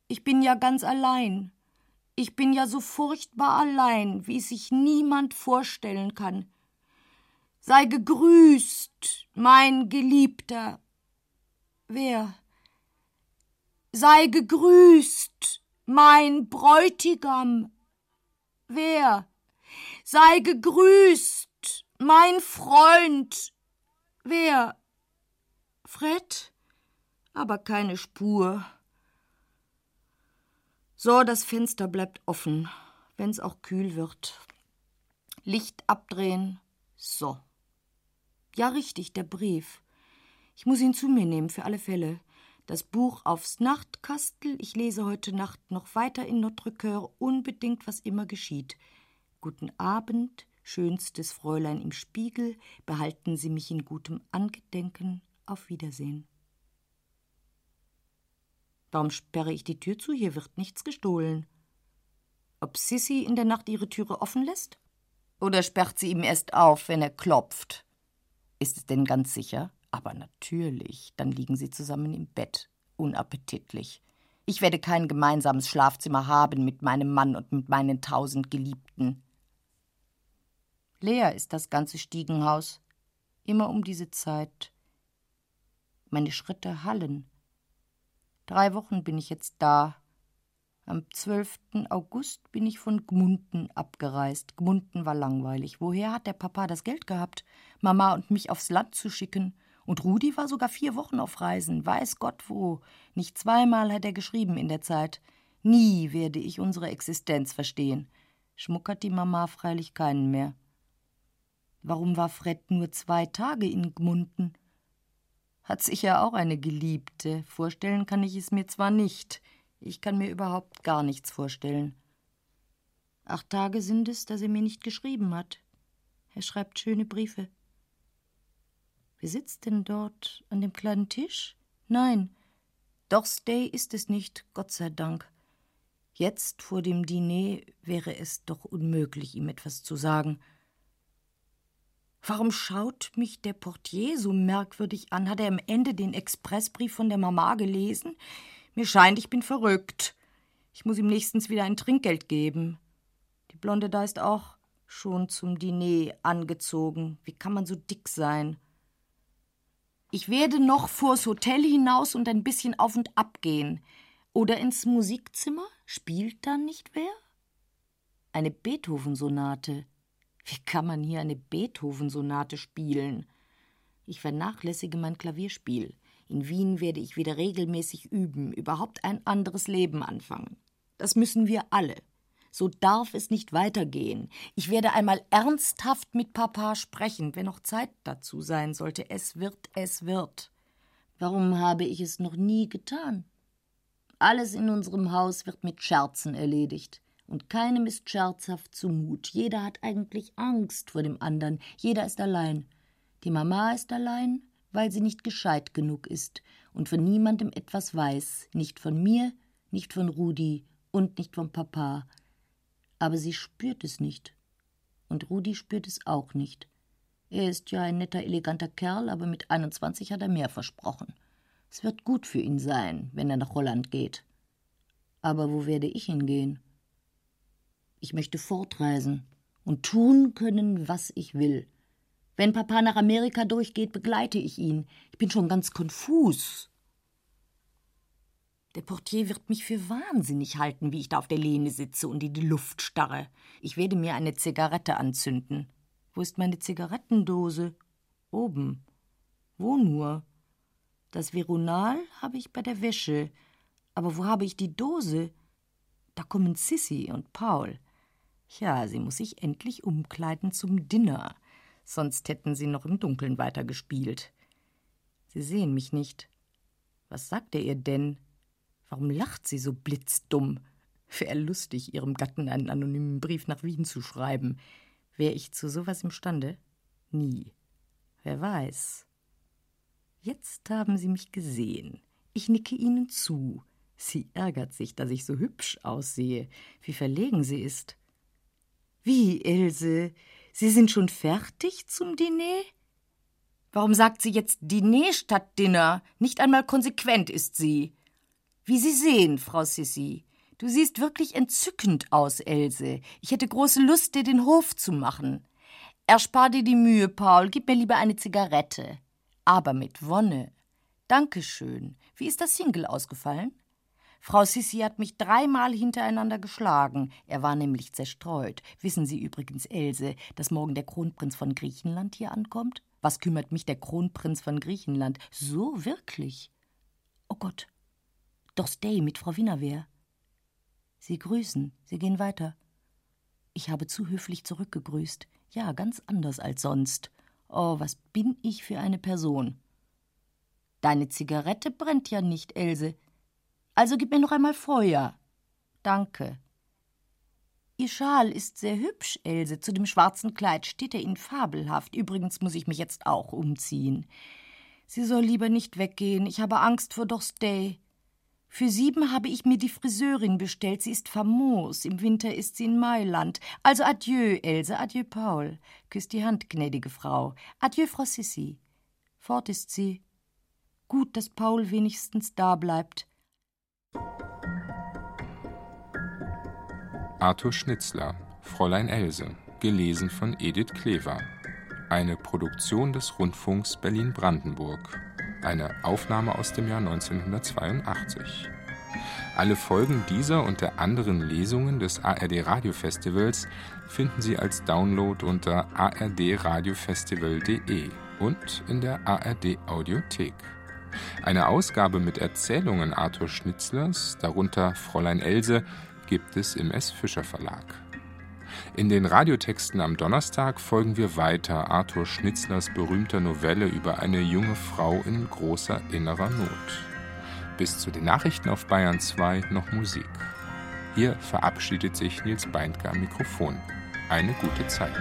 Ich bin ja ganz allein. Ich bin ja so furchtbar allein, wie es sich niemand vorstellen kann. Sei gegrüßt, mein Geliebter. Wer? Sei gegrüßt, mein Bräutigam. Wer? Sei gegrüßt, mein Freund. Wer? Fred? Aber keine Spur. So, das Fenster bleibt offen, wenn's auch kühl wird. Licht abdrehen. So. Ja, richtig, der Brief. Ich muss ihn zu mir nehmen, für alle Fälle. Das Buch aufs Nachtkastel. Ich lese heute Nacht noch weiter in Notre Coeur, unbedingt, was immer geschieht. Guten Abend, schönstes Fräulein im Spiegel, behalten Sie mich in gutem Angedenken. Auf Wiedersehen. Warum sperre ich die Tür zu? Hier wird nichts gestohlen. Ob Sissy in der Nacht ihre Türe offen lässt? Oder sperrt sie ihm erst auf, wenn er klopft? Ist es denn ganz sicher? Aber natürlich, dann liegen sie zusammen im Bett, unappetitlich. Ich werde kein gemeinsames Schlafzimmer haben mit meinem Mann und mit meinen tausend Geliebten. Leer ist das ganze Stiegenhaus, immer um diese Zeit. Meine Schritte hallen. Drei Wochen bin ich jetzt da. Am 12. August bin ich von Gmunden abgereist. Gmunden war langweilig. Woher hat der Papa das Geld gehabt, Mama und mich aufs Land zu schicken? Und Rudi war sogar vier Wochen auf Reisen, weiß Gott wo. Nicht zweimal hat er geschrieben in der Zeit. Nie werde ich unsere Existenz verstehen. Schmuckert die Mama freilich keinen mehr. Warum war Fred nur zwei Tage in Gmunden? Hat sicher auch eine Geliebte. Vorstellen kann ich es mir zwar nicht. Ich kann mir überhaupt gar nichts vorstellen. Acht Tage sind es, dass er mir nicht geschrieben hat. Er schreibt schöne Briefe. Wer sitzt denn dort an dem kleinen Tisch? Nein, Stay ist es nicht, Gott sei Dank. Jetzt vor dem Diner wäre es doch unmöglich, ihm etwas zu sagen. Warum schaut mich der Portier so merkwürdig an? Hat er am Ende den Expressbrief von der Mama gelesen? Mir scheint, ich bin verrückt. Ich muss ihm nächstens wieder ein Trinkgeld geben. Die Blonde da ist auch schon zum Diner angezogen. Wie kann man so dick sein? Ich werde noch vors Hotel hinaus und ein bisschen auf und ab gehen. Oder ins Musikzimmer? Spielt da nicht wer? Eine Beethoven-Sonate. Wie kann man hier eine Beethoven-Sonate spielen? Ich vernachlässige mein Klavierspiel. In Wien werde ich wieder regelmäßig üben, überhaupt ein anderes Leben anfangen. Das müssen wir alle. So darf es nicht weitergehen. Ich werde einmal ernsthaft mit Papa sprechen, wenn noch Zeit dazu sein sollte. Es wird, es wird. Warum habe ich es noch nie getan? Alles in unserem Haus wird mit Scherzen erledigt und keinem ist scherzhaft zumut. Jeder hat eigentlich Angst vor dem anderen, jeder ist allein. Die Mama ist allein, weil sie nicht gescheit genug ist und von niemandem etwas weiß, nicht von mir, nicht von Rudi und nicht vom Papa. Aber sie spürt es nicht. Und Rudi spürt es auch nicht. Er ist ja ein netter, eleganter Kerl, aber mit 21 hat er mehr versprochen. Es wird gut für ihn sein, wenn er nach Holland geht. Aber wo werde ich hingehen? Ich möchte fortreisen und tun können, was ich will. Wenn Papa nach Amerika durchgeht, begleite ich ihn. Ich bin schon ganz konfus. Der Portier wird mich für wahnsinnig halten, wie ich da auf der Lehne sitze und in die Luft starre. Ich werde mir eine Zigarette anzünden. Wo ist meine Zigarettendose? Oben. Wo nur? Das Veronal habe ich bei der Wäsche. Aber wo habe ich die Dose? Da kommen Sissy und Paul. Ja, sie muss sich endlich umkleiden zum Dinner, sonst hätten sie noch im Dunkeln weitergespielt. Sie sehen mich nicht. Was sagt er ihr denn? Warum lacht sie so blitzdumm? Wäre lustig, ihrem Gatten einen anonymen Brief nach Wien zu schreiben. Wäre ich zu sowas imstande? Nie. Wer weiß. Jetzt haben sie mich gesehen. Ich nicke ihnen zu. Sie ärgert sich, dass ich so hübsch aussehe. Wie verlegen sie ist. Wie, Ilse? Sie sind schon fertig zum Diner? Warum sagt sie jetzt Diner statt Dinner? Nicht einmal konsequent ist sie. Wie Sie sehen, Frau Sissi. Du siehst wirklich entzückend aus, Else. Ich hätte große Lust, dir den Hof zu machen. Erspar dir die Mühe, Paul. Gib mir lieber eine Zigarette. Aber mit Wonne. Dankeschön. Wie ist das Single ausgefallen? Frau Sissi hat mich dreimal hintereinander geschlagen. Er war nämlich zerstreut. Wissen Sie übrigens, Else, dass morgen der Kronprinz von Griechenland hier ankommt? Was kümmert mich der Kronprinz von Griechenland? So wirklich. Oh Gott. Doch stay mit Frau Wienerwehr. Sie grüßen, Sie gehen weiter. Ich habe zu höflich zurückgegrüßt. Ja, ganz anders als sonst. Oh, was bin ich für eine Person. Deine Zigarette brennt ja nicht, Else. Also gib mir noch einmal Feuer. Danke. Ihr Schal ist sehr hübsch, Else. Zu dem schwarzen Kleid steht er Ihnen fabelhaft. Übrigens muss ich mich jetzt auch umziehen. Sie soll lieber nicht weggehen. Ich habe Angst vor Dorstay. Für sieben habe ich mir die Friseurin bestellt. Sie ist famos. Im Winter ist sie in Mailand. Also adieu, Else. Adieu, Paul. Küsst die Hand, gnädige Frau. Adieu, Frau Sissi. Fort ist sie. Gut, dass Paul wenigstens da bleibt. Arthur Schnitzler, Fräulein Else, gelesen von Edith Klever. Eine Produktion des Rundfunks Berlin-Brandenburg. Eine Aufnahme aus dem Jahr 1982. Alle Folgen dieser und der anderen Lesungen des ARD Radiofestivals finden Sie als Download unter ardradiofestival.de und in der ARD Audiothek. Eine Ausgabe mit Erzählungen Arthur Schnitzlers, darunter Fräulein Else, gibt es im S. Fischer Verlag. In den Radiotexten am Donnerstag folgen wir weiter Arthur Schnitzlers berühmter Novelle über eine junge Frau in großer innerer Not. Bis zu den Nachrichten auf Bayern 2 noch Musik. Hier verabschiedet sich Nils Beindker am Mikrofon. Eine gute Zeit.